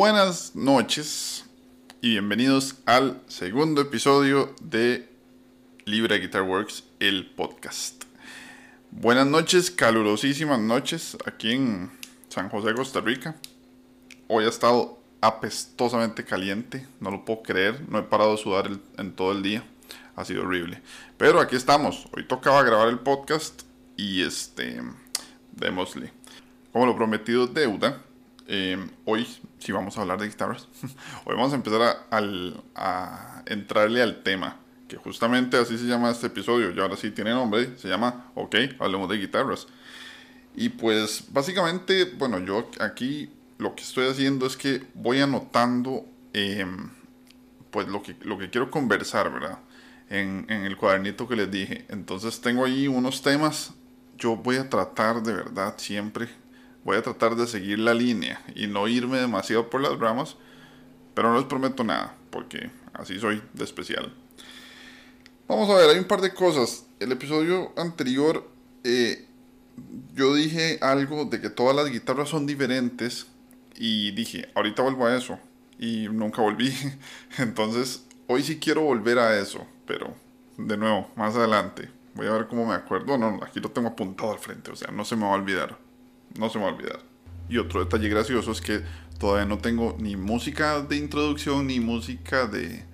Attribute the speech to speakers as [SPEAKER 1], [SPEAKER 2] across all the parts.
[SPEAKER 1] Buenas noches y bienvenidos al segundo episodio de Libre Guitar Works, el podcast. Buenas noches, calurosísimas noches aquí en San José, Costa Rica. Hoy ha estado apestosamente caliente, no lo puedo creer, no he parado de sudar en todo el día, ha sido horrible. Pero aquí estamos, hoy tocaba grabar el podcast y este, démosle. Como lo prometido deuda, Em, hoy sí vamos a hablar de guitarras. hoy vamos a empezar a, entrarle al tema, que justamente así se llama este episodio, y ahora sí tiene nombre, se llama Ok, hablemos de guitarras. Y pues básicamente, bueno, yo aquí lo que estoy haciendo es que voy anotando em, pues lo que, lo que quiero conversar, ¿verdad? En, en el cuadernito que les dije. Entonces tengo ahí unos temas. Yo voy a tratar de verdad siempre voy a tratar de seguir la línea y no irme demasiado por las ramas, pero no les prometo nada, porque así soy de especial. Vamos a ver, hay un par de cosas. El episodio anterior eh, yo dije algo de que todas las guitarras son diferentes y dije, ahorita vuelvo a eso y nunca volví. Entonces, hoy sí quiero volver a eso, pero de nuevo, más adelante. Voy a ver cómo me acuerdo. No, aquí lo tengo apuntado al frente, o sea, no se me va a olvidar no se me va a olvidar. Y otro detalle gracioso es que todavía no tengo ni música de introducción ni música de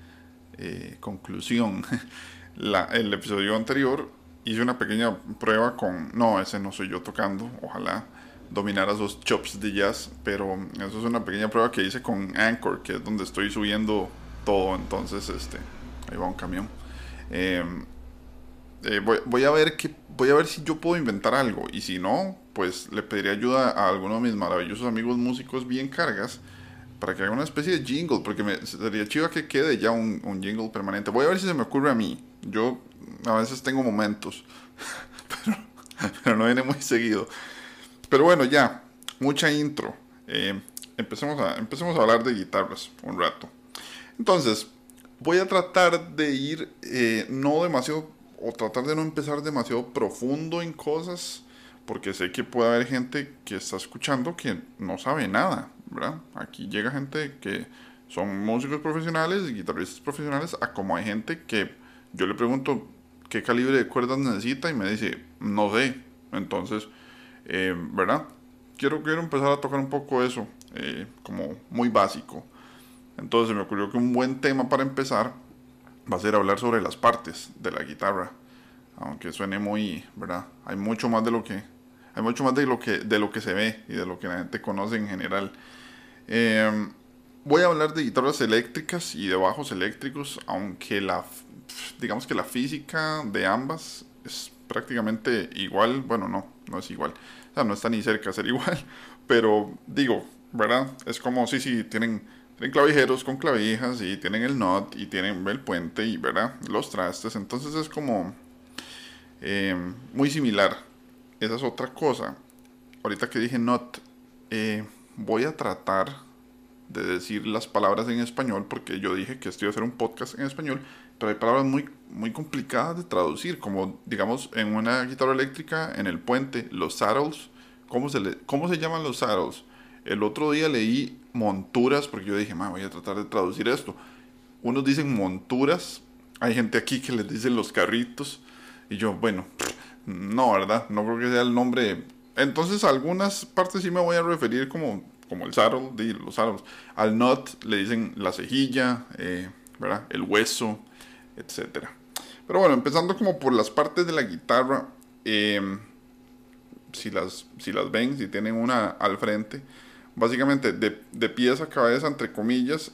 [SPEAKER 1] eh, conclusión. La, el episodio anterior hice una pequeña prueba con... No, ese no soy yo tocando, ojalá dominar esos chops de jazz, pero eso es una pequeña prueba que hice con Anchor, que es donde estoy subiendo todo, entonces este, ahí va un camión. Em, eh, voy, a ver que, voy a ver si yo puedo inventar algo, y si no, pues le pediría ayuda a alguno de mis maravillosos amigos músicos bien cargas para que haga una especie de jingle, porque me, sería chido que quede ya un, jingle permanente. Voy a ver si se me ocurre a mí. Yo a veces tengo momentos, pero, no viene muy seguido. Pero bueno, ya, mucha intro. Eh, empecemos, a, empecemos a hablar de guitarras un rato. Entonces, voy a tratar de ir eh, no demasiado, o tratar de no empezar demasiado profundo en cosas porque sé que puede haber gente que está escuchando que no sabe nada, ¿verdad? Aquí llega gente que son músicos profesionales, guitarristas profesionales, a como hay gente que yo le pregunto qué calibre de cuerdas necesita y me dice, no sé. Entonces, eh, ¿verdad? Quiero, quiero empezar a tocar un poco eso, eh, como muy básico. Entonces me ocurrió que un buen tema para empezar va a ser hablar sobre las partes de la guitarra. Aunque suene muy, ¿verdad? Hay mucho más de lo que hay mucho más de lo que, de lo que se ve y de lo que la gente conoce en general. Em, voy a hablar de guitarras eléctricas y de bajos eléctricos, aunque la, digamos que la física de ambas es prácticamente igual. Bueno, no, no es igual. O sea, no está ni cerca de ser igual. Pero digo, ¿verdad? Es como, sí, sí, tienen, tienen clavijeros con clavijas y tienen el knot y tienen el puente y, ¿verdad? Los trastes. Entonces es como em, muy similar esa es otra cosa. Ahorita que dije not, eh, voy a tratar de decir las palabras en español porque yo dije que estoy a hacer un podcast en español, pero hay palabras muy, muy complicadas de traducir, como digamos en una guitarra eléctrica, en el puente, los saddles. ¿Cómo se, cómo se llaman los saddles? El otro día leí monturas porque yo dije, voy a tratar de traducir esto. Unos dicen monturas, hay gente aquí que les dicen los carritos, y yo, bueno, no, ¿verdad? No creo que sea el nombre. Entonces, algunas partes sí me voy a referir como, como el saddle, los saddles. Al nut le dicen la cejilla, eh, ¿verdad? El hueso, etc. Pero bueno, empezando como por las partes de la guitarra. Em, si, las, si las ven, si tienen una al frente. Básicamente, de, de pies a cabeza, entre comillas,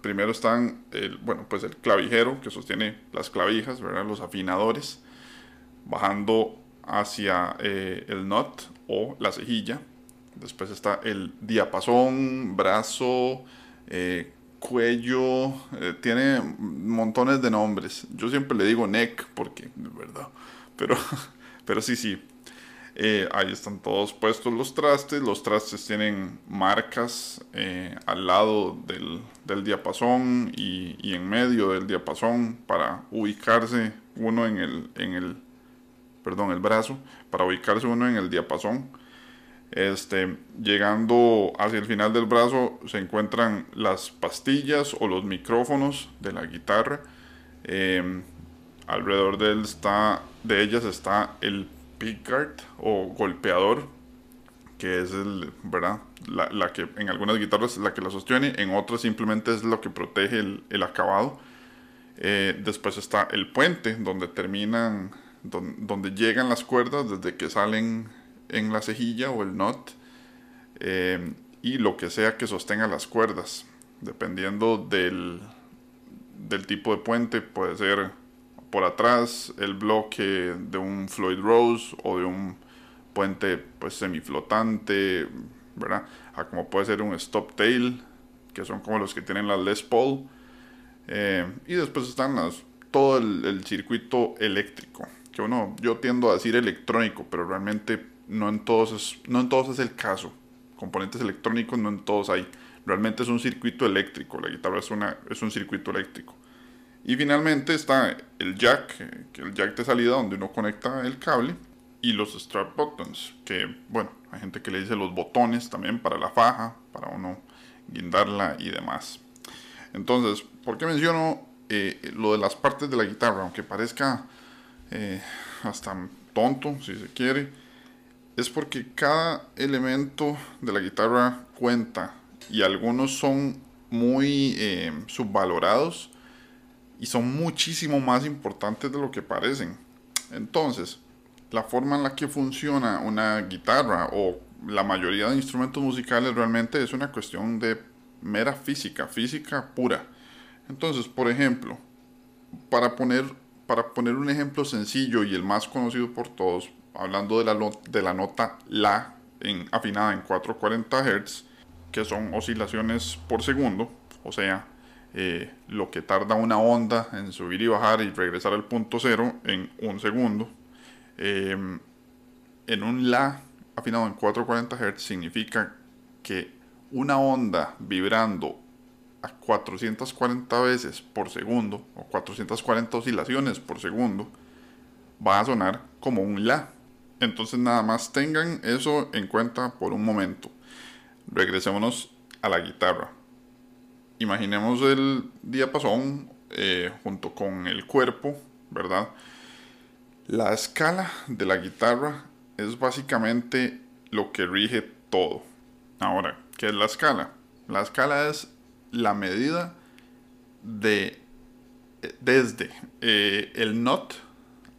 [SPEAKER 1] primero están el, bueno, pues el clavijero que sostiene las clavijas, ¿verdad? Los afinadores bajando hacia eh, el knot o la cejilla. Después está el diapasón, brazo, eh, cuello, eh, tiene montones de nombres. Yo siempre le digo neck porque, es verdad, pero, pero sí, sí. ahí están todos puestos los trastes. Los trastes tienen marcas al lado del, del diapasón y, y, en medio del diapasón para ubicarse uno en el, en el perdón, el brazo, para ubicarse uno en el diapasón. Este, llegando hacia el final del brazo se encuentran las pastillas o los micrófonos de la guitarra. Em, alrededor de, él está, de ellas está el pickguard o golpeador, que es el, ¿verdad? La, que en algunas guitarras la que la sostiene, en otras simplemente es lo que protege el, acabado. Eh, después está el puente, donde terminan, donde, llegan las cuerdas desde que salen en la cejilla o el knot. Eh, y lo que sea que sostenga las cuerdas, dependiendo del, del tipo de puente, puede ser por atrás el bloque de un Floyd Rose o de un puente pues semiflotante, ¿verdad? A como puede ser un stop tail, que son como los que tienen la Les Paul. Eh, y después están las, todo el, circuito eléctrico, yo tiendo a decir electrónico, pero realmente no en todos es, no en todos es el caso. Componentes electrónicos no en todos hay. Realmente es un circuito eléctrico, la guitarra es, una, es un circuito eléctrico. Y finalmente está el jack, que el jack de salida donde uno conecta el cable y los strap buttons, que bueno, hay gente que le dice los botones también para la faja, para uno guindarla y demás. Entonces, ¿por qué menciono eh, lo de las partes de la guitarra? Aunque parezca eh, hasta tonto, si se quiere, es porque cada elemento de la guitarra cuenta y algunos son muy eh, subvalorados y son muchísimo más importantes de lo que parecen. Entonces, la forma en la que funciona una guitarra o la mayoría de instrumentos musicales realmente es una cuestión de mera física, física pura. Entonces, por ejemplo, para poner, para poner un ejemplo sencillo y el más conocido por todos, hablando de la, la nota La en, afinada en 440 Hz, que son oscilaciones por segundo, o sea, eh, lo que tarda una onda en subir y bajar y regresar al punto cero en un segundo. Em, en un La afinado en 440 Hz significa que una onda vibrando a 440 veces por segundo o 440 oscilaciones por segundo va a sonar como un La. Entonces nada más tengan eso en cuenta por un momento. Regresémonos a la guitarra imaginemos el diapasón eh, junto con el cuerpo, ¿verdad? La escala de la guitarra es básicamente lo que rige todo. Ahora, ¿qué es la escala? La escala es la medida de desde eh, el knot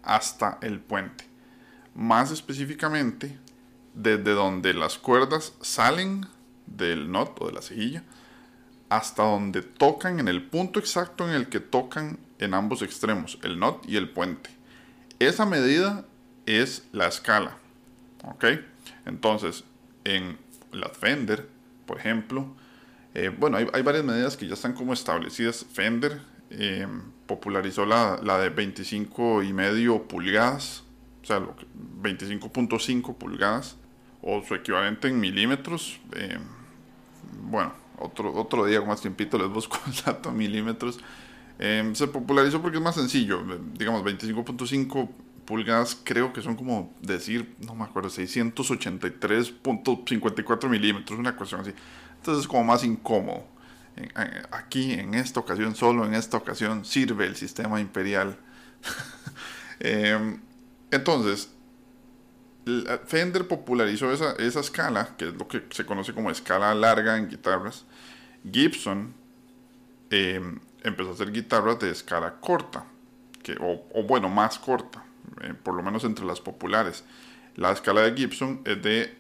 [SPEAKER 1] hasta el puente. Más específicamente, desde donde las cuerdas salen del knot o de la cejilla hasta donde tocan en el punto exacto en el que tocan en ambos extremos, el knot y el puente. Esa medida es la escala. ¿Ok? Entonces, en la Fender, por ejemplo, eh, bueno, hay, varias medidas que ya están como establecidas. Fender eh, popularizó la, de 25 y medio pulgadas, o sea, 25.5 pulgadas, o su equivalente en milímetros. Eh, bueno, otro, otro día con más tiempito les busco el dato milímetros. Em, se popularizó porque es más sencillo, digamos 25.5 pulgadas creo que son como decir, no me acuerdo, 683.54 milímetros, una cuestión así. Entonces es como más incómodo. Aquí, en esta ocasión, solo en esta ocasión, sirve el sistema imperial. Em, entonces, Fender popularizó esa, escala, que es lo que se conoce como escala larga en guitarras. Gibson em, empezó a hacer guitarras de escala corta, que, o, bueno, más corta, eh, por lo menos entre las populares. La escala de Gibson es de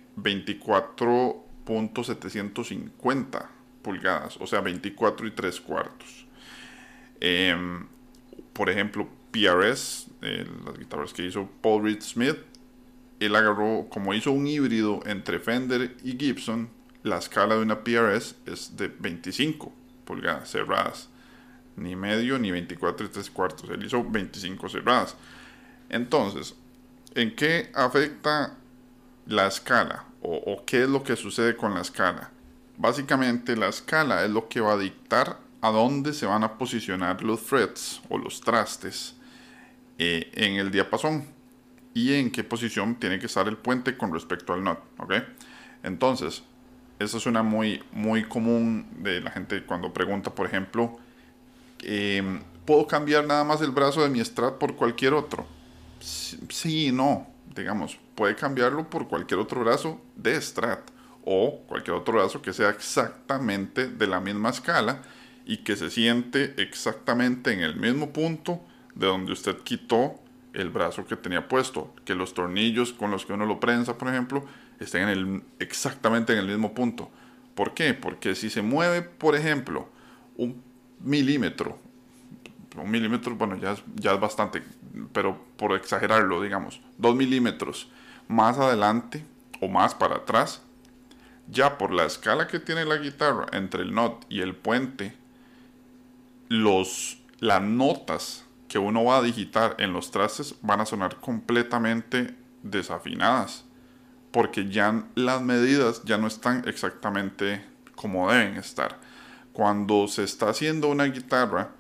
[SPEAKER 1] 24.750 pulgadas, o sea, 24 y 3 cuartos. Em, por ejemplo, PRS, las guitarras que hizo Paul Reed Smith, él agarró, como hizo un híbrido entre Fender y Gibson, la escala de una PRS es de 25 pulgadas cerradas. Ni medio ni 24 y 3 cuartos. Él hizo 25 cerradas. Entonces, ¿en qué afecta la escala? O, qué es lo que sucede con la escala? Básicamente la escala es lo que va a dictar a dónde se van a posicionar los frets o los trastes eh, en el diapasón y en qué posición tiene que estar el puente con respecto al knot. ¿ok? Entonces, eso es una muy, muy común de la gente cuando pregunta, por ejemplo, em, ¿puedo cambiar nada más el brazo de mi Strat por cualquier otro? Sí no, digamos, puede cambiarlo por cualquier otro brazo de Strat o cualquier otro brazo que sea exactamente de la misma escala y que se siente exactamente en el mismo punto de donde usted quitó el brazo que tenía puesto, que los tornillos con los que uno lo prensa, por ejemplo, estén en el, exactamente en el mismo punto. ¿Por qué? Porque si se mueve, por ejemplo, un milímetro, un milímetro, bueno, ya es, ya es bastante, pero por exagerarlo, digamos, dos milímetros más adelante o más para atrás, ya por la escala que tiene la guitarra entre el not y el puente, los, las notas que uno va a digitar en los trastes van a sonar completamente desafinadas porque ya las medidas ya no están exactamente como deben estar. Cuando se está haciendo una guitarra,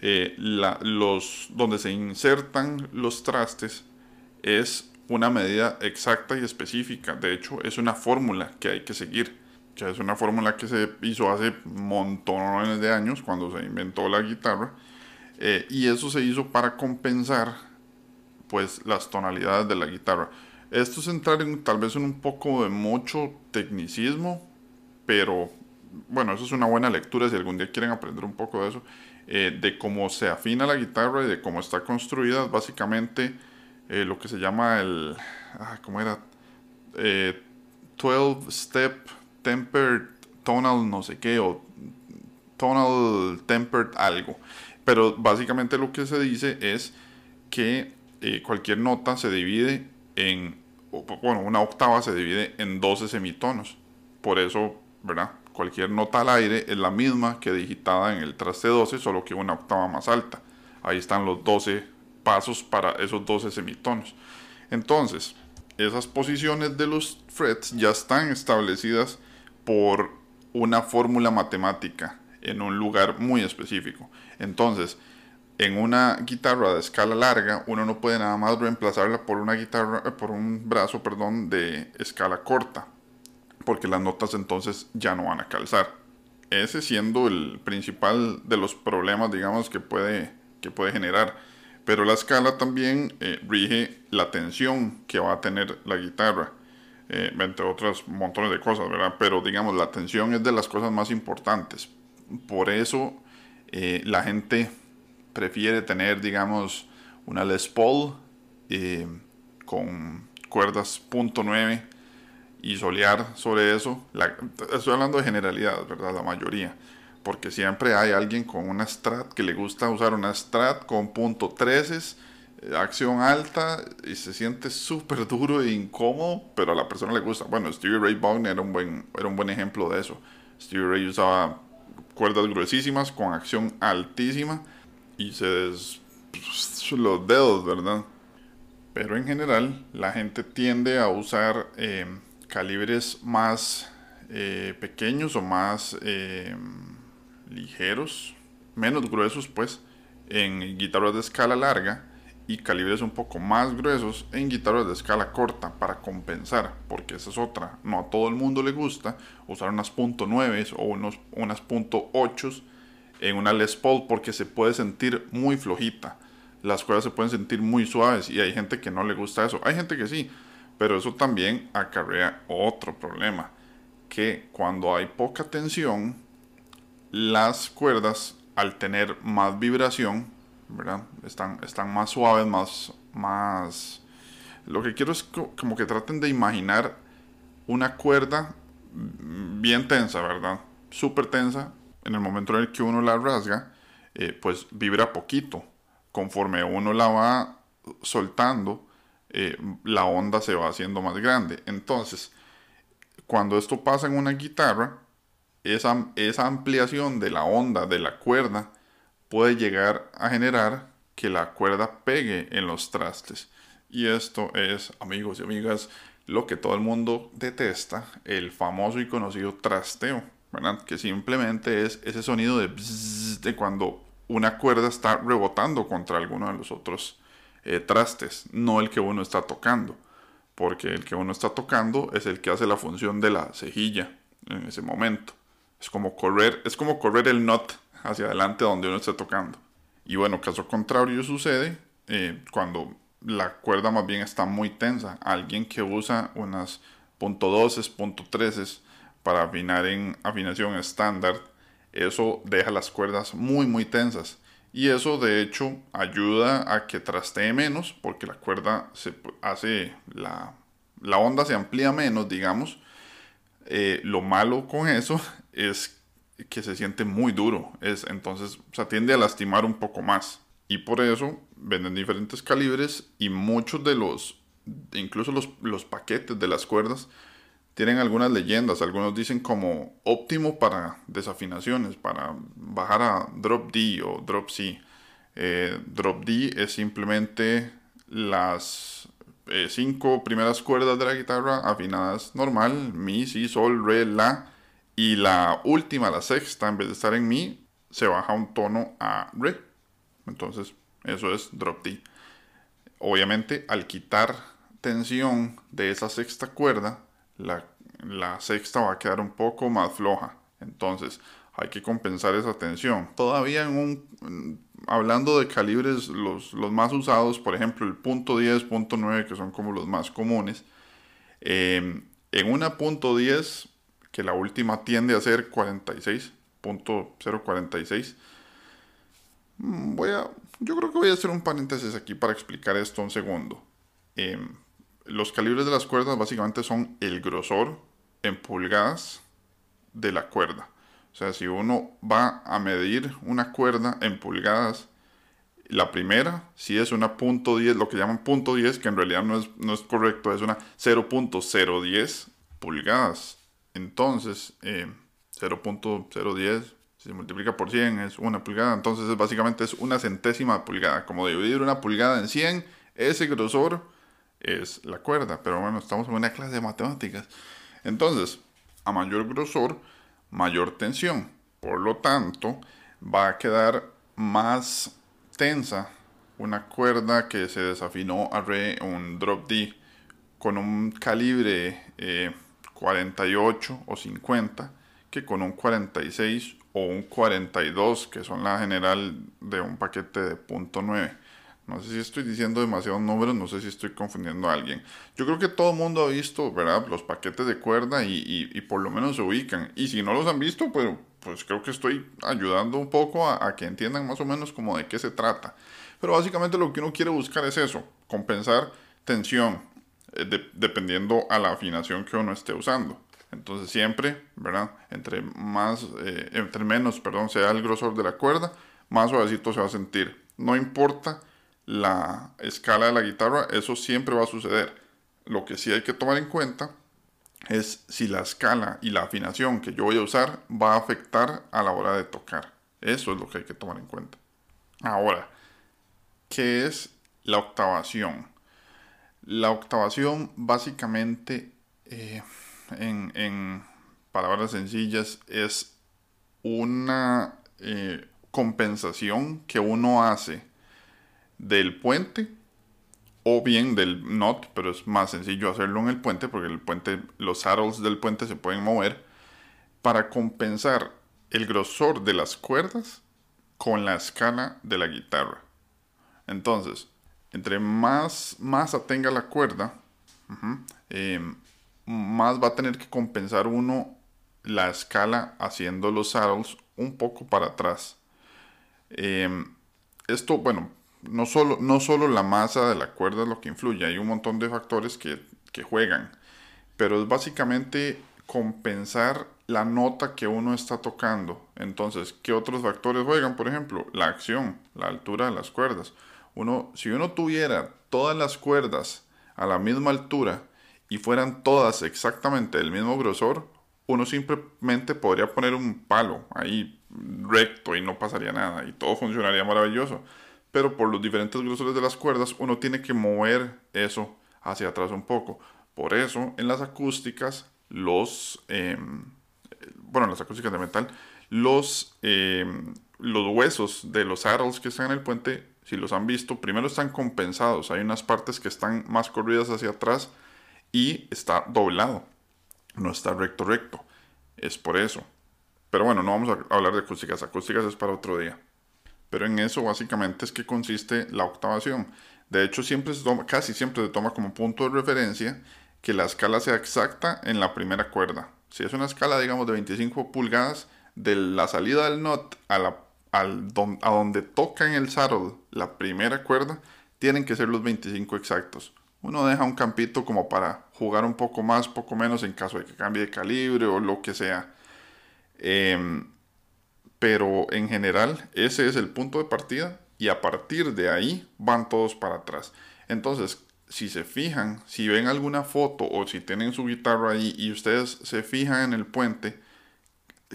[SPEAKER 1] eh, los, donde se insertan los trastes es una medida exacta y específica. De hecho, es una fórmula que hay que seguir. Es una fórmula que se hizo hace montones de años cuando se inventó la guitarra. Eh, y eso se hizo para compensar pues las tonalidades de la guitarra. Esto es entrar en tal vez en un poco de mucho tecnicismo, pero bueno, eso es una buena lectura si algún día quieren aprender un poco de eso, eh, de cómo se afina la guitarra y de cómo está construida, básicamente eh, lo que se llama el, ah, ¿cómo era? 12 eh, step tempered tonal no sé qué, o tonal tempered algo. Pero básicamente lo que se dice es que cualquier nota se divide en, bueno, una octava se divide en 12 semitonos. Por eso, ¿verdad? Cualquier nota al aire es la misma que digitada en el traste 12, solo que una octava más alta. Ahí están los 12 pasos para esos 12 semitonos. Entonces, esas posiciones de los frets ya están establecidas por una fórmula matemática en un lugar muy específico. Entonces, en una guitarra de escala larga, uno no puede nada más reemplazarla por una guitarra, eh, por un brazo, perdón, de escala corta, porque las notas entonces ya no van a calzar. Ese siendo el principal de los problemas, digamos, que puede, que puede generar. Pero la escala también eh, rige la tensión que va a tener la guitarra, eh, entre otras montones de cosas, ¿verdad? Pero digamos, la tensión es de las cosas más importantes. Por eso la gente prefiere tener, digamos, una Les Paul eh, con cuerdas .9 y solear sobre eso. estoy hablando de generalidad, ¿verdad? La mayoría. Porque siempre hay alguien con una Strat que le gusta usar una Strat con punto .13, eh, acción alta y se siente súper duro e incómodo, pero a la persona le gusta. Bueno, Stevie Ray Vaughan era un buen, era un buen ejemplo de eso. Stevie Ray usaba cuerdas gruesísimas con acción altísima y se des los dedos, ¿verdad? Pero en general la gente tiende a usar eh, calibres más eh, pequeños o más ligeros, menos gruesos pues, en guitarras de escala larga y calibres un poco más gruesos en guitarras de escala corta para compensar, porque esa es otra. No a todo el mundo le gusta usar unas .9 o unos, unas .8 en una Les Paul porque se puede sentir muy flojita. Las cuerdas se pueden sentir muy suaves y hay gente que no le gusta eso. Hay gente que sí, pero eso también acarrea otro problema. Que cuando hay poca tensión, las cuerdas al tener más vibración. Están, están más suaves, más, más... Lo que quiero es como que traten de imaginar una cuerda bien tensa, ¿verdad? Súper tensa en el momento en el que uno la rasga, eh, pues vibra poquito. Conforme uno la va soltando, eh, la onda se va haciendo más grande. Entonces, cuando esto pasa en una guitarra, esa, ampliación de la onda de la cuerda puede llegar a generar que la cuerda pegue en los trastes. Y esto es, amigos y amigas, lo que todo el mundo detesta, el famoso y conocido trasteo. Que simplemente es ese sonido de, de cuando una cuerda está rebotando contra alguno de los otros eh, trastes, no el que uno está tocando. porque el que uno está tocando es el que hace la función de la cejilla en ese momento. Es como correr, es como correr el not hacia adelante donde uno esté tocando. Y bueno, caso contrario sucede eh, cuando la cuerda más bien está muy tensa. Alguien que usa unas .12, .13 para afinar en afinación estándar, eso deja las cuerdas muy muy tensas. Y eso de hecho ayuda a que trastee menos porque la cuerda se hace, la, la onda se amplía menos, digamos. Eh, lo malo con eso es que se siente muy duro. Es, entonces se tiende a lastimar un poco más. Y por eso venden diferentes calibres y muchos de los, incluso los, los paquetes de las cuerdas, tienen algunas leyendas. Algunos dicen como óptimo para desafinaciones, para bajar a drop D o drop C. Eh, drop D es simplemente las eh, cinco primeras cuerdas de la guitarra afinadas normal, mi, si, sol, re, la. Y la última, la sexta, en vez de estar en mi, se baja un tono a re. Entonces, eso es drop D. Obviamente, al quitar tensión de esa sexta cuerda, la, sexta va a quedar un poco más floja. Entonces hay que compensar esa tensión. Todavía en un, hablando de calibres los, más usados, por ejemplo el punto 10, punto 9, que son como los más comunes, em, en una punto 10, que la última tiende a ser 46, punto 046, mm, voy a, yo creo que voy a hacer un paréntesis aquí para explicar esto un segundo. Eh, los calibres de las cuerdas básicamente son el grosor en pulgadas de la cuerda. O sea, si uno va a medir una cuerda en pulgadas, la primera, si es una punto .10, lo que llaman punto .10, que en realidad no es, no es correcto, es una 0.010 pulgadas. Entonces, 0.010, eh, si se multiplica por 100 es una pulgada. Entonces, es, básicamente es una centésima pulgada. Como dividir una pulgada en 100, ese grosor es la cuerda. Pero bueno, estamos en una clase de matemáticas. Entonces, a mayor grosor, mayor tensión. Por lo tanto, va a quedar más tensa una cuerda que se desafinó a re, un drop D, con un calibre 48 eh, o 50 que con un 46 o un 42 que son la general de un paquete de punto .9 no sé si estoy diciendo demasiados números, no sé si estoy confundiendo a alguien. Yo creo que todo el mundo ha visto, ¿verdad? Los paquetes de cuerda y, por lo menos se ubican. Y si no los han visto, pues, pues creo que estoy ayudando un poco a, que entiendan más o menos como de qué se trata. Pero básicamente lo que uno quiere buscar es eso, compensar tensión, eh, dependiendo a la afinación que uno esté usando. Entonces siempre, ¿verdad? Entre más, eh, entre menos, perdón, sea el grosor de la cuerda, más suavecito se va a sentir. No importa la escala de la guitarra, eso siempre va a suceder. Lo que sí hay que tomar en cuenta es si la escala y la afinación que yo voy a usar va a afectar a la hora de tocar. Eso es lo que hay que tomar en cuenta. Ahora, ¿qué es la octavación? La octavación básicamente, eh, en, palabras sencillas, es una eh, compensación que uno hace del puente o bien del not, pero es más sencillo hacerlo en el puente porque el puente, los saddles del puente se pueden mover para compensar el grosor de las cuerdas con la escala de la guitarra. Entonces, entre más masa tenga la cuerda, em, más va a tener que compensar uno la escala haciendo los saddles un poco para atrás. Em, esto, bueno, no solo, no solo la masa de la cuerda es lo que influye, hay un montón de factores que, juegan, pero es básicamente compensar la nota que uno está tocando. Entonces, ¿qué otros factores juegan? Por ejemplo, la acción, la altura de las cuerdas. Uno, si uno tuviera todas las cuerdas a la misma altura y fueran todas exactamente del mismo grosor, uno simplemente podría poner un palo ahí recto y no pasaría nada y todo funcionaría maravilloso pero por los diferentes grosores de las cuerdas uno tiene que mover eso hacia atrás un poco. Por eso en las acústicas, los, em, bueno, las acústicas de metal, los, em, los huesos de los saddles que están en el puente, si los han visto, primero están compensados. Hay unas partes que están más corridas hacia atrás y está doblado, no está recto recto. Es por eso. Pero bueno, no vamos a hablar de acústicas, acústicas es para otro día. Pero en eso básicamente es que consiste la octavación. De hecho, siempre casi siempre se toma como punto de referencia que la escala sea exacta en la primera cuerda. Si es una escala, digamos, de 25 pulgadas, de la salida del not a, la, al a donde toca en el saddle la primera cuerda, tienen que ser los 25 exactos. Uno deja un campito como para jugar un poco más, poco menos en caso de que cambie de calibre o lo que sea. Em, pero en general ese es el punto de partida y a partir de ahí van todos para atrás. Entonces, si se fijan, si ven alguna foto o si tienen su guitarra ahí y ustedes se fijan en el puente,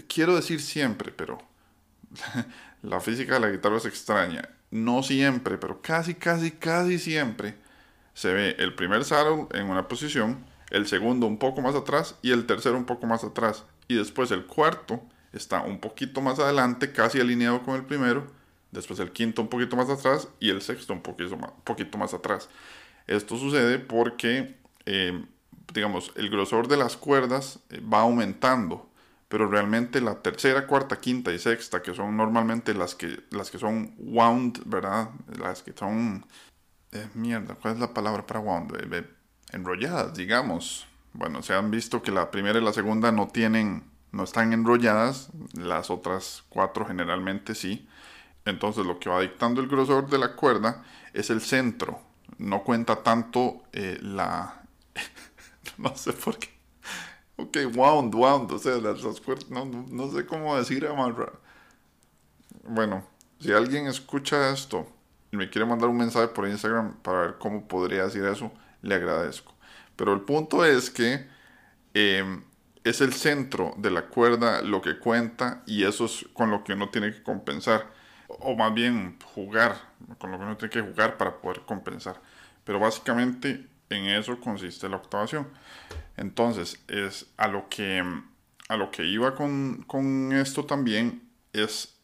[SPEAKER 1] quiero decir siempre, pero la física de la guitarra es extraña. No siempre, pero casi, casi, casi siempre se ve el primer saddle en una posición, el segundo un poco más atrás y el tercero un poco más atrás. Y después el cuarto está un poquito más adelante, casi alineado con el primero. Después el quinto un poquito más atrás y el sexto un poquito más, atrás. Esto sucede porque, eh, digamos, el grosor de las cuerdas eh, va aumentando, pero realmente la tercera, cuarta, quinta y sexta, que son normalmente las que, las que son wound, ¿verdad? Las que son... Eh, mierda, ¿cuál es la palabra para wound? enrolladas, digamos. Bueno, se han visto que la primera y la segunda no tienen, no están enrolladas, las otras cuatro generalmente sí. Entonces lo que va dictando el grosor de la cuerda es el centro, no cuenta tanto eh, la... no sé por qué. Ok, wound, wound, o sea, las, cuerdas, no, sé cómo decir amarrar. Bueno, si alguien escucha esto y me quiere mandar un mensaje por Instagram para ver cómo podría decir eso, le agradezco. Pero el punto es que em, es el centro de la cuerda lo que cuenta y eso es con lo que uno tiene que compensar o más bien jugar, con lo que uno tiene que jugar para poder compensar. Pero básicamente en eso consiste la octavación. Entonces, es a lo que, a lo que iba con, con esto también es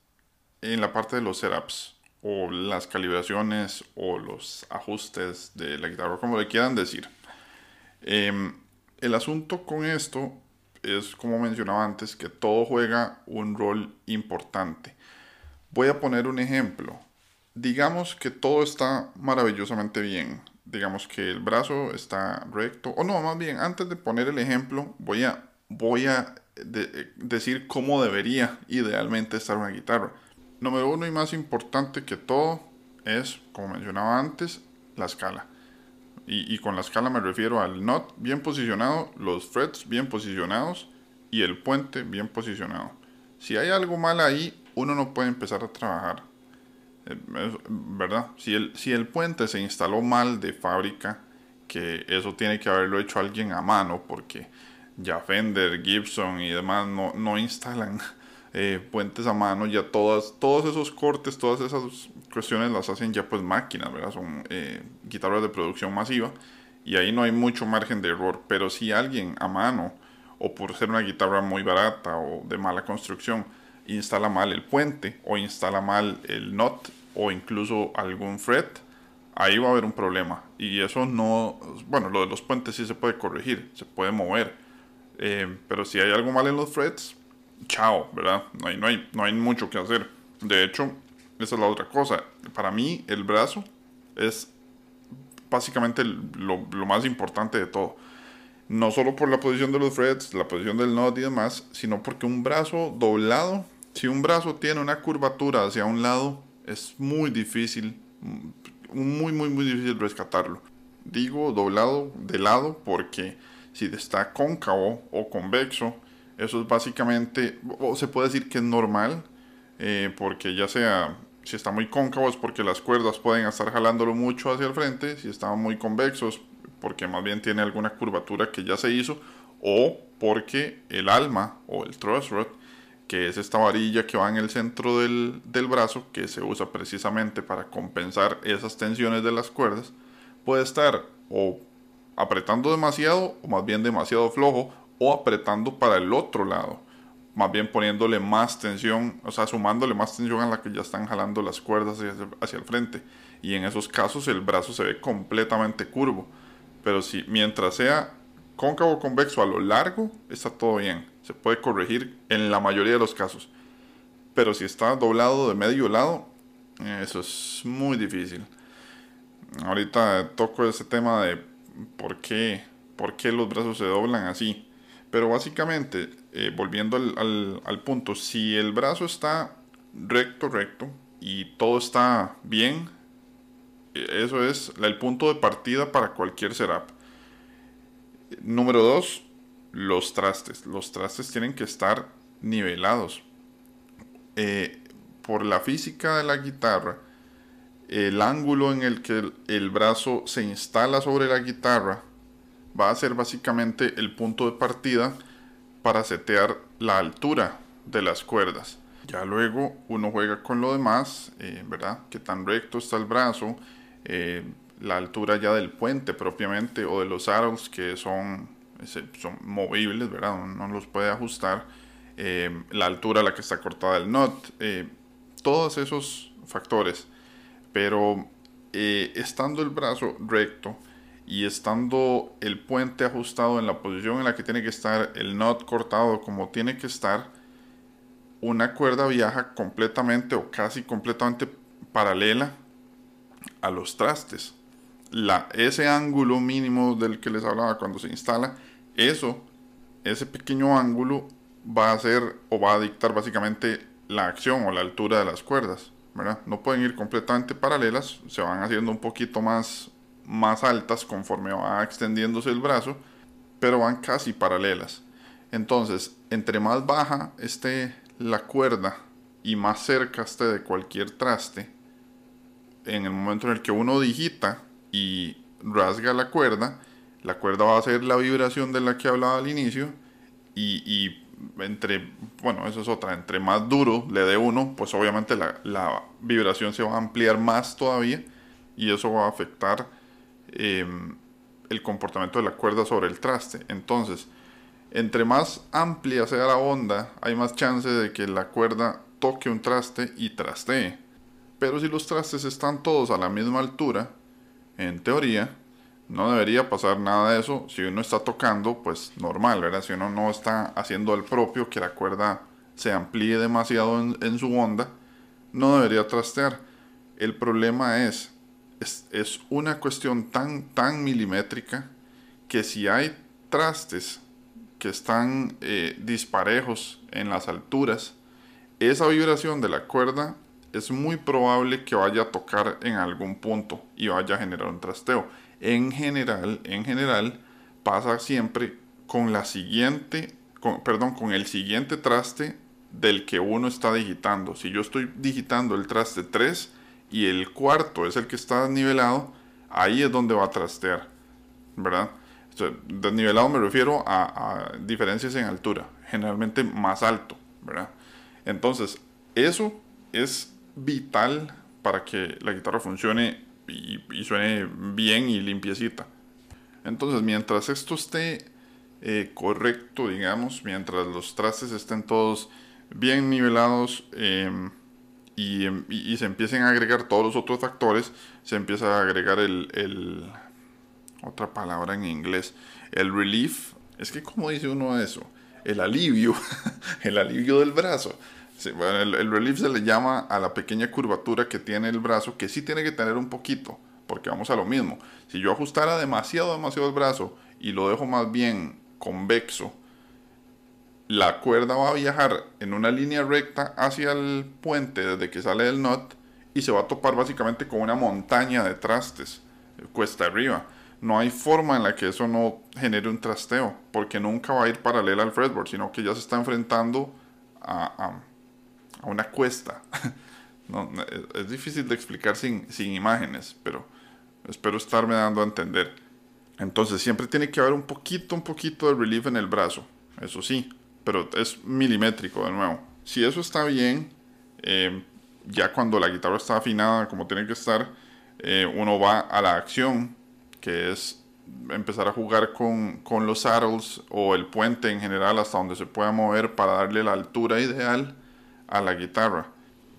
[SPEAKER 1] en la parte de los setups o las calibraciones o los ajustes de la guitarra, como le quieran decir. Em, el asunto con esto es, como mencionaba antes, que todo juega un rol importante. Voy a poner un ejemplo. Digamos que todo está maravillosamente bien. Digamos que el brazo está recto. O no, más bien, antes de poner el ejemplo, voy a, voy a decir cómo debería idealmente estar una guitarra. Número uno y más importante que todo es, como mencionaba antes, la escala. Y, y, con la escala me refiero al not bien posicionado, los frets bien posicionados y el puente bien posicionado. Si hay algo mal ahí, uno no puede empezar a trabajar. Eh, ¿Verdad? Si el, si el puente se instaló mal de fábrica, que eso tiene que haberlo hecho alguien a mano, porque ya Fender, Gibson y demás no, no instalan eh, puentes a mano, ya todas, todos esos cortes, todas esas cuestiones las hacen ya pues máquinas, ¿verdad? Son eh, guitarras de producción masiva y ahí no hay mucho margen de error, pero si alguien a mano o por ser una guitarra muy barata o de mala construcción, instala mal el puente o instala mal el not o incluso algún fret, ahí va a haber un problema. Y eso no, bueno, lo de los puentes sí se puede corregir, se puede mover. Eh, pero si hay algo mal en los frets, chao, ¿verdad? No hay, no, hay, no hay mucho que hacer. De hecho, esa es la otra cosa. Para mí, el brazo es básicamente lo, más importante de todo no solo por la posición de los frets, la posición del not y demás, sino porque un brazo doblado si un brazo tiene una curvatura hacia un lado, es muy difícil, muy, muy, muy difícil rescatarlo. Digo doblado de lado porque si está cóncavo o convexo, eso es básicamente, o se puede decir que es normal, eh, porque ya sea, si está muy cóncavo es porque las cuerdas pueden estar jalándolo mucho hacia el frente, si están muy convexos, porque más bien tiene alguna curvatura que ya se hizo, o porque el alma o el truss rod que es esta varilla que va en el centro del, brazo, que se usa precisamente para compensar esas tensiones de las cuerdas, puede estar o apretando demasiado, o más bien demasiado flojo, o apretando para el otro lado, más bien poniéndole más tensión, o sea, sumándole más tensión a la que ya están jalando las cuerdas hacia, hacia el frente. Y en esos casos el brazo se ve completamente curvo. Pero si mientras sea cóncavo o convexo a lo largo, está todo bien. Se puede corregir en la mayoría de los casos. Pero si está doblado de medio lado, eso es muy difícil. Ahorita toco ese tema de por qué, por qué los brazos se doblan así. Pero básicamente, eh, volviendo al, al, punto, si el brazo está recto, recto y todo está bien, eh, eso es el punto de partida para cualquier setup. Número dos, los trastes. Los trastes tienen que estar nivelados. Eh, por la física de la guitarra, el ángulo en el que el, brazo se instala sobre la guitarra va a ser básicamente el punto de partida para setear la altura de las cuerdas. Ya luego uno juega con lo demás, eh, ¿verdad? Que tan recto está el brazo, eh, la altura ya del puente propiamente o de los aros que son, son movibles, ¿verdad? Uno los puede ajustar, eh, la altura a la que está cortada el knot, todos esos factores pero eh, estando el brazo recto y estando el puente ajustado en la posición en la que tiene que estar, el knot cortado como tiene que estar, una cuerda viaja completamente o casi completamente paralela a los trastes. Ese ángulo mínimo del que les hablaba cuando se instala, eso, ese pequeño ángulo va a ser o va a dictar básicamente la acción o la altura de las cuerdas. No pueden ir completamente paralelas, se van haciendo un poquito más, más altas conforme va extendiéndose el brazo, pero van casi paralelas. Entonces, entre más baja esté la cuerda y más cerca esté de cualquier traste, en el momento en el que uno digita y rasga la cuerda, la cuerda va a hacer la vibración de la que hablaba al inicio y, y entre, bueno, eso es otra, entre más duro le dé uno, pues obviamente la, vibración se va a ampliar más todavía y eso va a afectar em, el comportamiento de la cuerda sobre el traste. Entonces, entre más amplia sea la onda, hay más chance de que la cuerda toque un traste y trastee. Pero si los trastes están todos a la misma altura, en teoría, no debería pasar nada de eso. Si uno está tocando, pues normal, ¿verdad? Si uno no está haciendo el propio, que la cuerda se amplíe demasiado en, su onda, no debería trastear. El problema es, es, una cuestión tan, tan milimétrica que si hay trastes que están eh, disparejos en las alturas, esa vibración de la cuerda es muy probable que vaya a tocar en algún punto y vaya a generar un trasteo en general, en general, pasa siempre con la siguiente, perdón, con el siguiente traste del que uno está digitando. Si yo estoy digitando el traste 3 y el cuarto es el que está nivelado, ahí es donde va a trastear, ¿verdad? desnivelado me refiero a, a, diferencias en altura, generalmente más alto, ¿verdad? Entonces, eso es vital para que la guitarra funcione y, suene bien y limpiecita. Entonces, mientras esto esté eh, correcto, digamos, mientras los trastes estén todos bien nivelados em, em, y, se empiecen a agregar todos los otros factores, se empieza a agregar el, el otra palabra en inglés, el relief. Es que, ¿cómo dice uno eso? El alivio, el alivio del brazo el, relief se le llama a la pequeña curvatura que tiene el brazo, que sí tiene que tener un poquito, porque vamos a lo mismo. Si yo ajustara demasiado, demasiado el brazo y lo dejo más bien convexo, la cuerda va a viajar en una línea recta hacia el puente desde que sale del knot y se va a topar básicamente con una montaña de trastes, cuesta arriba. No hay forma en la que eso no genere un trasteo, porque nunca va a ir paralela al fretboard, sino que ya se está enfrentando a una cuesta. no, es difícil de explicar sin, sin imágenes, pero espero estarme dando a entender. Entonces siempre tiene que haber un poquito, un poquito de relief en el brazo, eso sí, pero es milimétrico de nuevo. Si eso está bien, eh, ya cuando la guitarra está afinada como tiene que estar, eh, uno va a la acción, que es empezar a jugar con, con los saddles o el puente en general hasta donde se pueda mover para darle la altura ideal a la guitarra.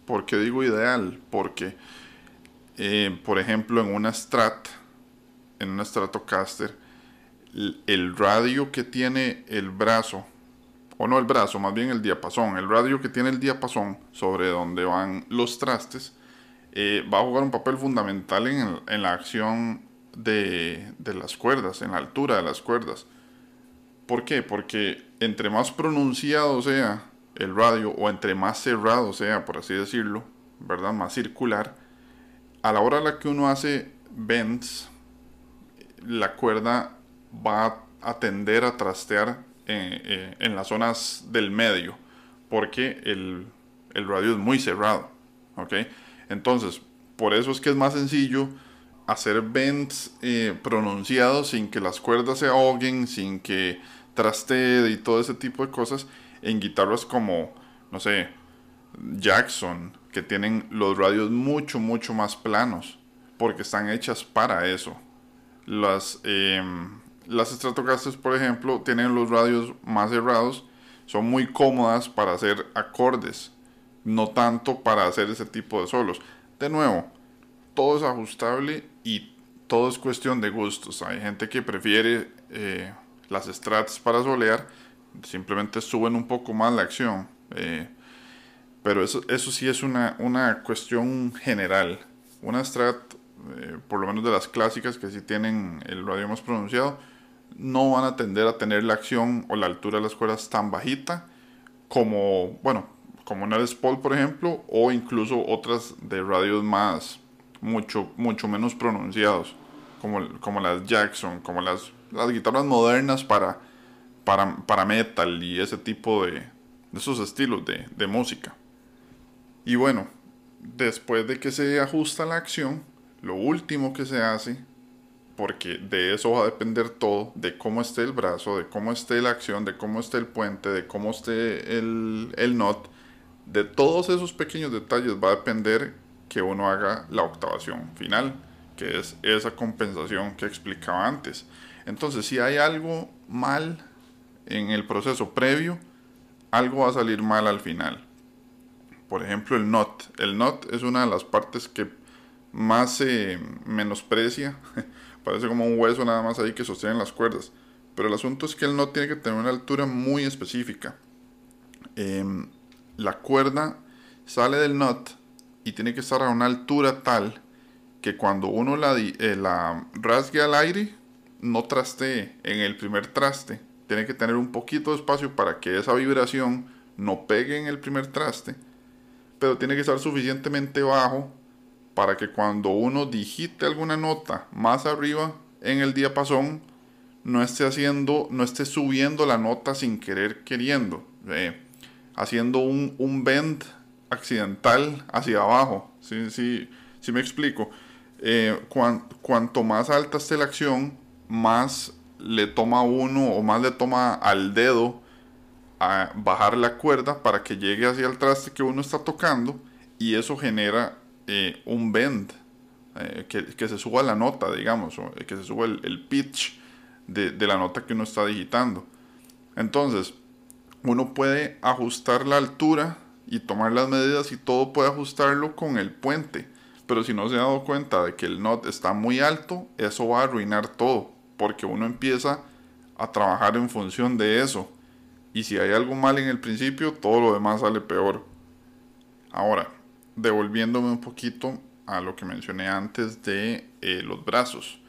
[SPEAKER 1] ¿Por qué digo ideal? Porque, eh, por ejemplo, en una Strat, en una Stratocaster, el radio que tiene el brazo, o no el brazo, más bien el diapasón, el radio que tiene el diapasón sobre donde van los trastes, eh, va a jugar un papel fundamental en, la acción de, de, las cuerdas, en la altura de las cuerdas. ¿Por qué? Porque entre más pronunciado sea el radio o entre más cerrado sea, por así decirlo, ¿verdad? Más circular, a la hora la que uno hace bends, la cuerda va a tender a trastear en, eh, en las zonas del medio, porque el, el, radio es muy cerrado. Entonces, por eso es que es más sencillo hacer bends eh, pronunciados sin que las cuerdas se ahoguen, sin que trastee y todo ese tipo de cosas en guitarras como, no sé, Jackson, que tienen los radios mucho, mucho más planos, porque están hechas para eso. Las, eh, las Stratocasters, por ejemplo, tienen los radios más cerrados, son muy cómodas para hacer acordes, no tanto para hacer ese tipo de solos. De nuevo, todo es ajustable y todo es cuestión de gustos. Hay gente que prefiere eh, las strats para solear, simplemente suben un poco más la acción. Eh, pero eso, eso sí es una, una cuestión general. Una strat, eh, por lo menos de las clásicas que sí tienen el radio más pronunciado, no van a tender a tener la acción o la altura de las cuerdas tan bajita como, bueno, como una Les Paul, por ejemplo, o incluso otras de radios más, mucho, mucho menos pronunciados, como, como las Jackson, como las, las guitarras modernas para, para, metal y ese tipo de, de esos estilos de, de música. Y bueno, después de que se ajusta la acción, lo último que se hace, porque de eso va a depender todo, de cómo esté el brazo, de cómo esté la acción, de cómo esté el puente, de cómo esté el, el not, de todos esos pequeños detalles va a depender que uno haga la octavación final, que es esa compensación que explicaba antes. Entonces, si hay algo mal en el proceso previo, algo va a salir mal al final por ejemplo, el NOT. El NOT es una de las partes que más se menosprecia. Parece como un hueso nada más ahí que sostiene las cuerdas. Pero el asunto es que el NOT tiene que tener una altura muy específica. Eh, la cuerda sale del NOT y tiene que estar a una altura tal que cuando uno la, eh, la rasgue al aire, no trastee en el primer traste. Tiene que tener un poquito de espacio para que esa vibración no pegue en el primer traste pero tiene que estar suficientemente bajo para que cuando uno digite alguna nota más arriba en el diapasón no esté haciendo, no esté subiendo la nota sin querer queriendo, eh, haciendo un, un, bend accidental hacia abajo. Si sí, sí, me explico. Eh, cuanto más alta esté la acción, más le toma uno o más le toma al dedo a bajar la cuerda para que llegue hacia el traste que uno está tocando y eso genera eh, un bend, eh, que, que, se suba la nota, digamos, o que se suba el, pitch de, de, la nota que uno está digitando. Entonces, uno puede ajustar la altura y tomar las medidas y todo puede ajustarlo con el puente. Pero si no se ha dado cuenta de que el not está muy alto, eso va a arruinar todo, porque uno empieza a trabajar en función de eso y si hay algo mal en el principio, todo lo demás sale peor. Ahora, devolviéndome un poquito a lo que mencioné antes de eh, los brazos.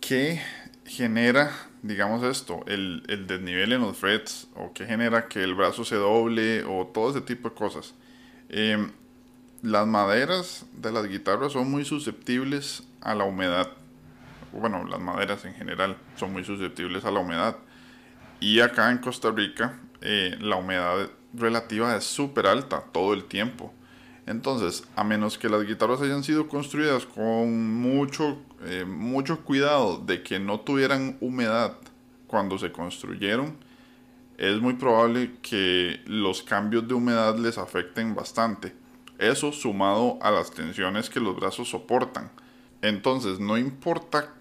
[SPEAKER 1] ¿Qué genera, digamos esto, el, el, desnivel en los frets? ¿O qué genera que el brazo se doble? O todo ese tipo de cosas. Eh, las maderas de las guitarras son muy susceptibles a la humedad. Bueno, las maderas en general son muy susceptibles a la humedad. Y acá en Costa Rica eh, la humedad relativa es súper alta todo el tiempo. Entonces, a menos que las guitarras hayan sido construidas con mucho, eh, mucho cuidado de que no tuvieran humedad cuando se construyeron, es muy probable que los cambios de humedad les afecten bastante. Eso sumado a las tensiones que los brazos soportan. Entonces, no importa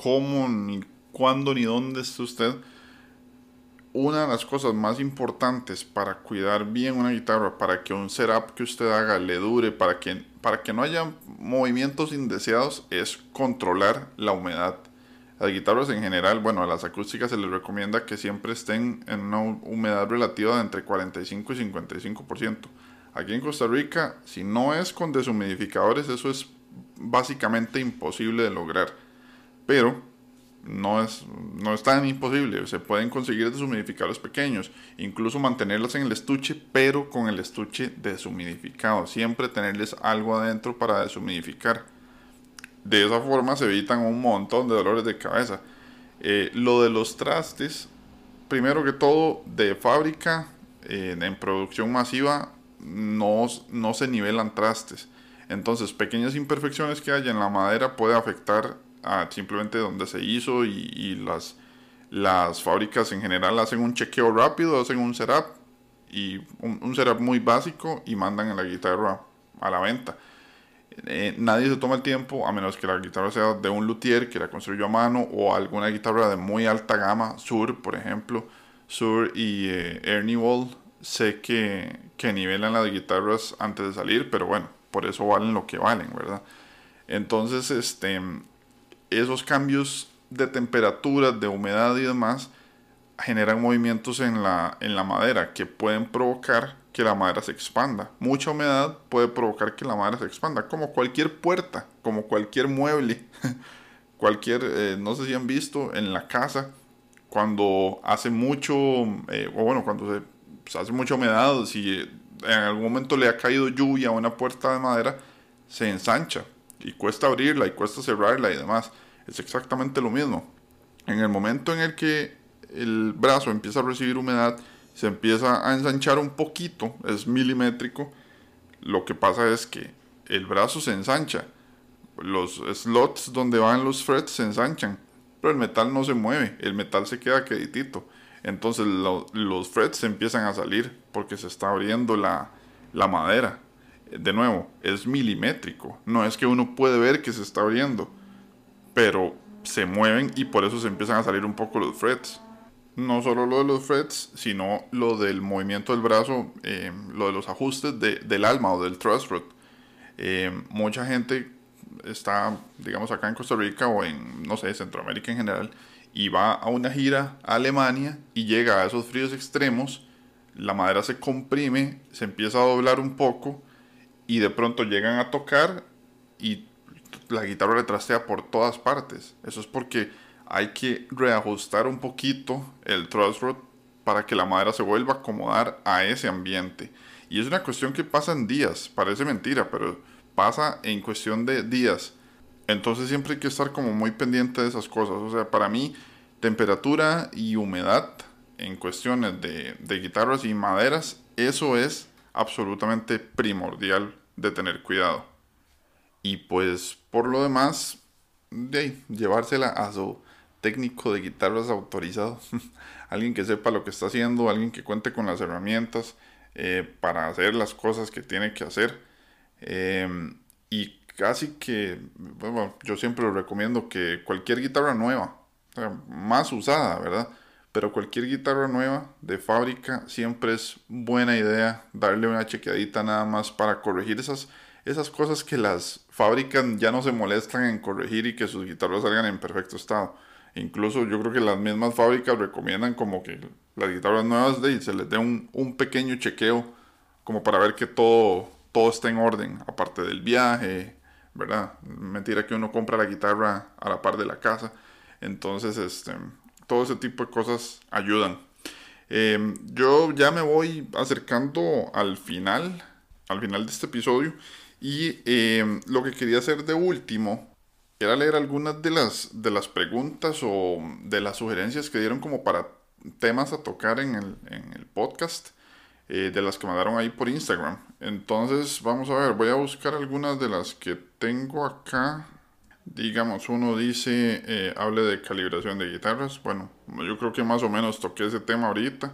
[SPEAKER 1] cómo, ni cuándo, ni dónde esté usted, una de las cosas más importantes para cuidar bien una guitarra, para que un setup que usted haga le dure, para que, para que no haya movimientos indeseados, es controlar la humedad. Las guitarras en general, bueno, a las acústicas se les recomienda que siempre estén en una humedad relativa de entre 45 y 55%. Aquí en Costa Rica, si no es con deshumidificadores, eso es básicamente imposible de lograr. Pero no es, no es tan imposible. Se pueden conseguir deshumidificadores pequeños, incluso mantenerlos en el estuche, pero con el estuche deshumidificado. Siempre tenerles algo adentro para deshumidificar. De esa forma se evitan un montón de dolores de cabeza. Eh, lo de los trastes, primero que todo, de fábrica, eh, en producción masiva, no, no se nivelan trastes. Entonces, pequeñas imperfecciones que haya en la madera puede afectar simplemente donde se hizo y, las, las fábricas en general hacen un chequeo rápido, hacen un setup y un, setup muy básico y mandan la guitarra a la venta. Eh, nadie se toma el tiempo, a menos que la guitarra sea de un luthier que la construyó a mano o alguna guitarra de muy alta gama, Sur, por ejemplo, Sur y eh, Ernie Wall, sé que, que nivelan las guitarras antes de salir, pero bueno, por eso valen lo que valen, ¿verdad? Entonces, este, esos cambios de temperatura, de humedad y demás generan movimientos en la, en la madera que pueden provocar que la madera se expanda. Mucha humedad puede provocar que la madera se expanda, como cualquier puerta, como cualquier mueble, cualquier, eh, no sé si han visto en la casa, cuando hace mucho, eh, o bueno, cuando se, se, hace mucha humedad, si en algún momento le ha caído lluvia a una puerta de madera, se ensancha y cuesta abrirla y cuesta cerrarla y demás. Es exactamente lo mismo. En el momento en el que el brazo empieza a recibir humedad, se empieza a ensanchar un poquito, es milimétrico, lo que pasa es que el brazo se ensancha, los slots donde van los frets se ensanchan, pero el metal no se mueve, el metal se queda queditito. Entonces los frets empiezan a salir porque se está abriendo la, la madera de nuevo, es milimétrico. No es que uno puede ver que se está abriendo, pero se mueven y por eso se empiezan a salir un poco los frets. No solo lo de los frets, sino lo del movimiento del brazo, eh, lo de los ajustes del alma o del thrust rod. Eh, mucha gente está, digamos, acá en Costa Rica o en, no sé, Centroamérica en general, y va a una gira a Alemania y llega a esos fríos extremos, la madera se comprime, se empieza a doblar un poco y de pronto llegan a tocar y la guitarra le trastea por todas partes. Eso es porque hay que reajustar un poquito el thrust rod para que la madera se vuelva a acomodar a ese ambiente. Y es una cuestión que pasa en días, parece mentira, pero pasa en cuestión de días. Entonces siempre hay que estar como muy pendiente de esas cosas. O sea, para mí, temperatura y humedad en cuestiones de guitarras y maderas, eso es absolutamente primordial de tener cuidado. Y pues por lo demás, de llevársela a su técnico de guitarras autorizado, alguien que sepa lo que está haciendo, alguien que cuente con las herramientas eh, para hacer las cosas que tiene que hacer. Em, y casi que, bueno, yo siempre recomiendo que cualquier guitarra nueva, más usada, ¿verdad? Pero cualquier guitarra nueva de fábrica siempre es buena idea darle una chequeadita nada más para corregir esas, esas cosas que las fábricas ya no se molestan en corregir y que sus guitarras salgan en perfecto estado. Incluso yo creo que las mismas fábricas recomiendan como que las guitarras nuevas de, se les dé un, un pequeño chequeo como para ver que todo, todo está en orden, aparte del viaje, ¿verdad? Mentira que uno compra la guitarra a la par de la casa. Entonces, este, todo ese tipo de cosas ayudan. Em, yo ya me voy acercando al final, al final de este episodio. Y em, lo que quería hacer de último era leer algunas de las, de las preguntas o de las sugerencias que dieron como para temas a tocar en el, en el podcast. Eh, de las que mandaron ahí por Instagram. Entonces, vamos a ver, voy a buscar algunas de las que tengo acá digamos, uno dice, eh, hable de calibración de guitarras. Bueno, yo creo que más o menos toqué ese tema ahorita.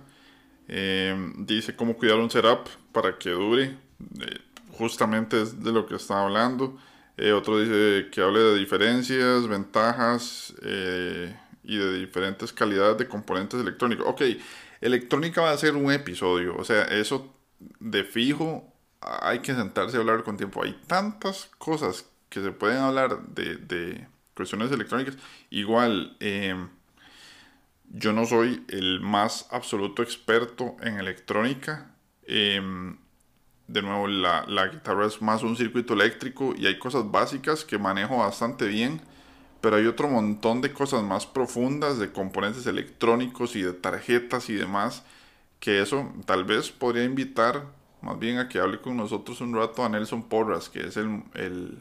[SPEAKER 1] Em, dice cómo cuidar un setup para que dure. Eh, justamente es de lo que está hablando. Eh, otro dice que hable de diferencias, ventajas y de diferentes calidades de componentes electrónicos. Ok, electrónica va a ser un episodio. O sea, eso de fijo hay que sentarse a hablar con tiempo. Hay tantas cosas que se pueden hablar de, cuestiones electrónicas. Igual, em, yo no soy el más absoluto experto en electrónica. Em, de nuevo, la, la, guitarra es más un circuito eléctrico y hay cosas básicas que manejo bastante bien, pero hay otro montón de cosas más profundas, de componentes electrónicos y de tarjetas y demás, que eso tal vez podría invitar más bien a que hable con nosotros un rato a Nelson Porras, que es el,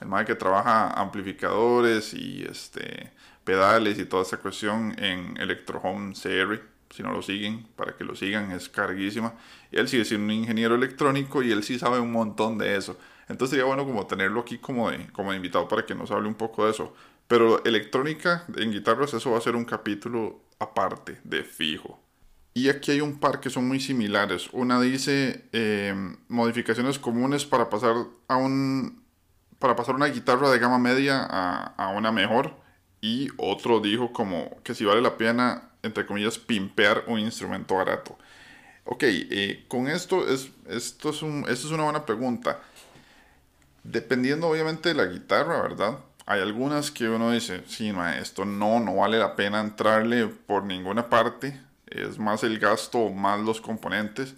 [SPEAKER 1] el que trabaja amplificadores y este pedales y toda esa cuestión en Electro Home CR si no lo siguen, para que lo sigan, es carguísima. Él sigue siendo un ingeniero electrónico y él sí sabe un montón de eso. Entonces sería bueno como tenerlo aquí como de, como invitado para que nos hable un poco de eso. Pero electrónica en guitarras, eso va a ser un capítulo aparte, de fijo. Y aquí hay un par que son muy similares. Una dice eh, modificaciones comunes para pasar a un para pasar una guitarra de gama media a, a una mejor. Y otro dijo como que si vale la pena entre comillas, pimpear un instrumento barato. Ok, eh, con esto es, esto, es un, esto es una buena pregunta. Dependiendo obviamente de la guitarra, ¿verdad? Hay algunas que uno dice, sí, esto no, no vale la pena entrarle por ninguna parte. Es más el gasto, más los componentes.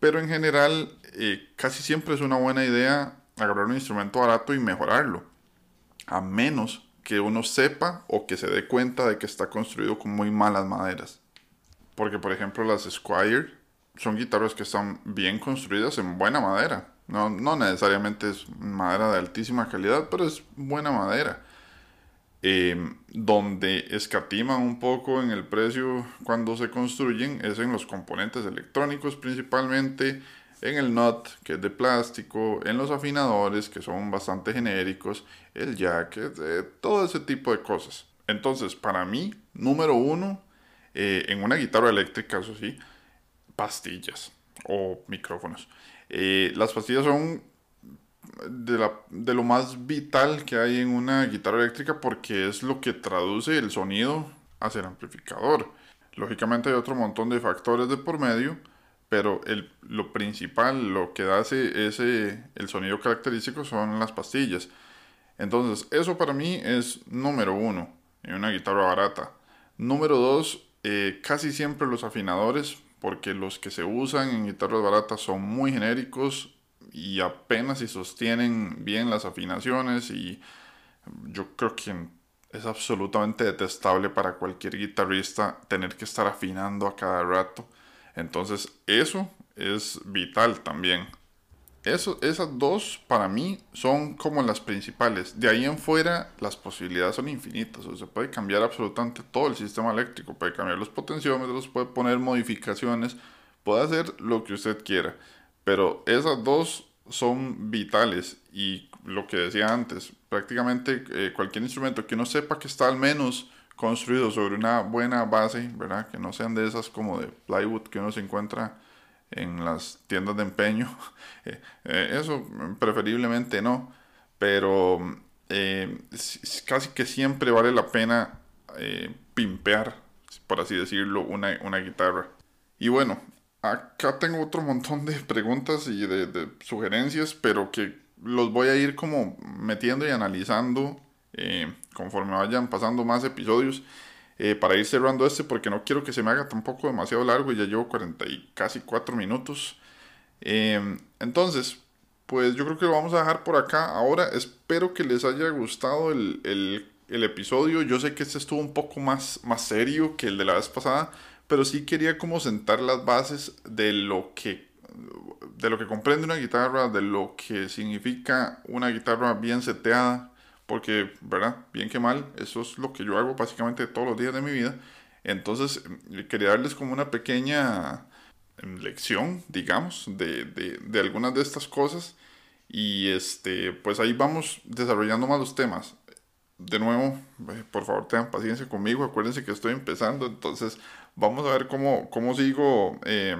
[SPEAKER 1] Pero en general, eh, casi siempre es una buena idea agarrar un instrumento barato y mejorarlo. A menos que uno sepa o que se dé cuenta de que está construido con muy malas maderas. Porque por ejemplo las Squire son guitarras que están bien construidas en buena madera. No, no necesariamente es madera de altísima calidad, pero es buena madera. Em, donde escatiman un poco en el precio cuando se construyen es en los componentes electrónicos principalmente en el nut, que es de plástico, en los afinadores, que son bastante genéricos, el jack, eh, todo ese tipo de cosas. Entonces, para mí, número uno, eh, en una guitarra eléctrica, eso sí, pastillas o micrófonos. Eh, las pastillas son de, de, lo más vital que hay en una guitarra eléctrica porque es lo que traduce el sonido hacia el amplificador. Lógicamente hay otro montón de factores de por medio, pero el, lo principal, lo que da ese, el sonido característico son las pastillas. Entonces, eso para mí es número uno en una guitarra barata. Número dos, eh, casi siempre los afinadores, porque los que se usan en guitarras baratas son muy genéricos y apenas si sostienen bien las afinaciones y yo creo que es absolutamente detestable para cualquier guitarrista tener que estar afinando a cada rato. Entonces eso es vital también. Eso, esas dos para mí son como las principales. De ahí en fuera las posibilidades son infinitas. O se puede cambiar absolutamente todo el sistema eléctrico. Puede cambiar los potenciómetros, puede poner modificaciones, puede hacer lo que usted quiera. Pero esas dos son vitales. Y lo que decía antes, prácticamente eh, cualquier instrumento que uno sepa que está al menos construido sobre una buena base, ¿verdad? Que no sean de esas como de plywood que uno se encuentra en las tiendas de empeño. Eh, eh, eso preferiblemente no, pero eh, casi que siempre vale la pena pimpear, por así decirlo, una, una, guitarra. Y bueno, acá tengo otro montón de preguntas y de, de sugerencias, pero que los voy a ir como metiendo y analizando eh, conforme vayan pasando más episodios. Eh, para ir cerrando este porque no quiero que se me haga tampoco demasiado largo y ya llevo 40 y casi 4 minutos. Eh, entonces, pues yo creo que lo vamos a dejar por acá. Ahora espero que les haya gustado el, episodio. Yo sé que este estuvo un poco más, más serio que el de la vez pasada, pero sí quería como sentar las bases de lo que de lo que comprende una guitarra, de lo que significa una guitarra bien seteada, porque, ¿verdad? Bien que mal, eso es lo que yo hago básicamente todos los días de mi vida. Entonces, eh, quería darles como una pequeña em, lección, digamos, de, de, de, algunas de estas cosas. Y este, pues ahí vamos desarrollando más los temas. De nuevo, eh, por favor tengan paciencia conmigo, acuérdense que estoy empezando, entonces vamos a ver cómo, cómo sigo eh,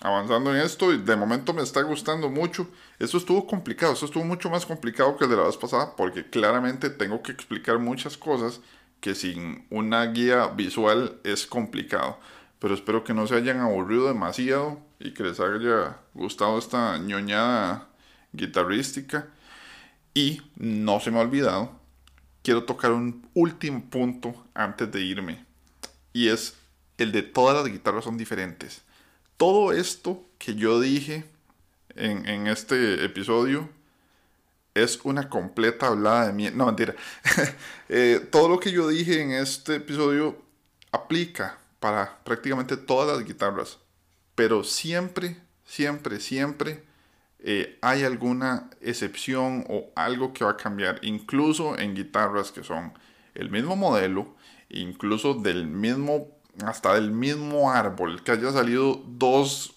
[SPEAKER 1] avanzando en esto y de momento me está gustando mucho. Esto estuvo complicado, esto estuvo mucho más complicado que el de la vez pasada porque claramente tengo que explicar muchas cosas que sin una guía visual es complicado. Pero espero que no se hayan aburrido demasiado y que les haya gustado esta ñoñada guitarrística. Y no se me ha olvidado quiero tocar un último punto antes de irme. Y es el de todas las guitarras son diferentes. Todo esto que yo dije en, este episodio es una completa hablada de mierda. No, mentira. Eh, todo lo que yo dije en este episodio aplica para prácticamente todas las guitarras. Pero siempre, siempre, siempre eh, hay alguna excepción o algo que va a cambiar. Incluso en guitarras que son el mismo modelo, incluso del mismo, hasta del mismo árbol, que haya salido dos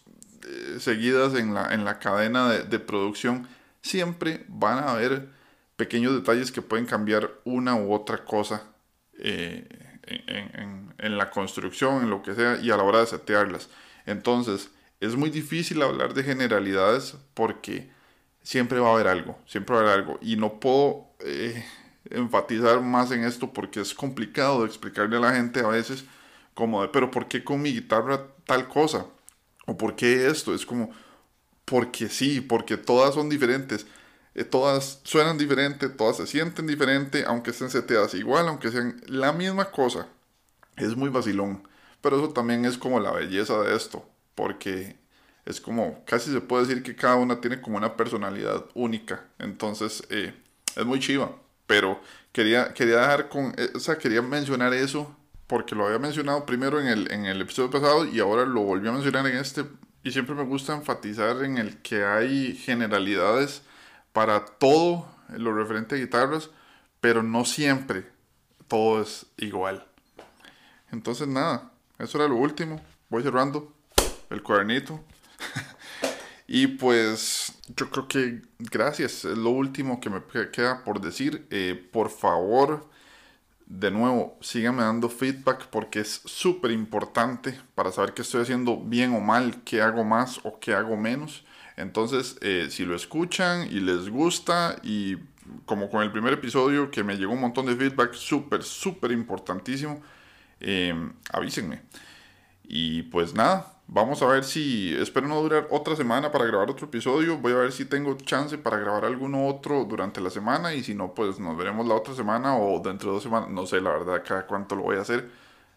[SPEAKER 1] eh, seguidas en la, en la cadena de, producción, siempre van a haber pequeños detalles que pueden cambiar una u otra cosa eh, en, en, la construcción, en lo que sea, y a la hora de setearlas. Entonces, es muy difícil hablar de generalidades porque siempre va a haber algo, siempre va a haber algo. Y no puedo eh, enfatizar más en esto porque es complicado de explicarle a la gente a veces como de, pero ¿por qué con mi guitarra tal cosa? ¿O por qué esto? Es como, porque sí, porque todas son diferentes. Eh, todas suenan diferente, todas se sienten diferente, aunque estén seteadas igual, aunque sean la misma cosa. Es muy vacilón. Pero eso también es como la belleza de esto, porque es como, casi se puede decir que cada una tiene como una personalidad única. Entonces, eh, es muy chiva. Pero quería, quería dejar con, eh, o sea, quería mencionar eso porque lo había mencionado primero en el, en el episodio pasado y ahora lo volví a mencionar en este. Y siempre me gusta enfatizar en el que hay generalidades para todo lo referente a guitarras, pero no siempre todo es igual. Entonces nada, eso era lo último. Voy cerrando el cuadernito. y pues yo creo que gracias. Es lo último que me queda por decir. Eh, por favor de nuevo, síganme dando feedback porque es súper importante para saber qué estoy haciendo bien o mal, qué hago más o qué hago menos. Entonces, eh, si lo escuchan y les gusta y como con el primer episodio que me llegó un montón de feedback súper, súper importantísimo, eh, avísenme. Y pues nada, Vamos a ver si, espero no durar otra semana para grabar otro episodio. Voy a ver si tengo chance para grabar alguno otro durante la semana y si no, pues nos veremos la otra semana o dentro de dos semanas. No sé la verdad cada cuánto lo voy a hacer,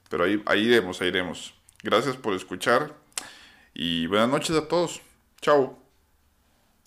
[SPEAKER 1] pero ahí, ahí iremos, ahí iremos. Gracias por escuchar y buenas noches a todos. Chao.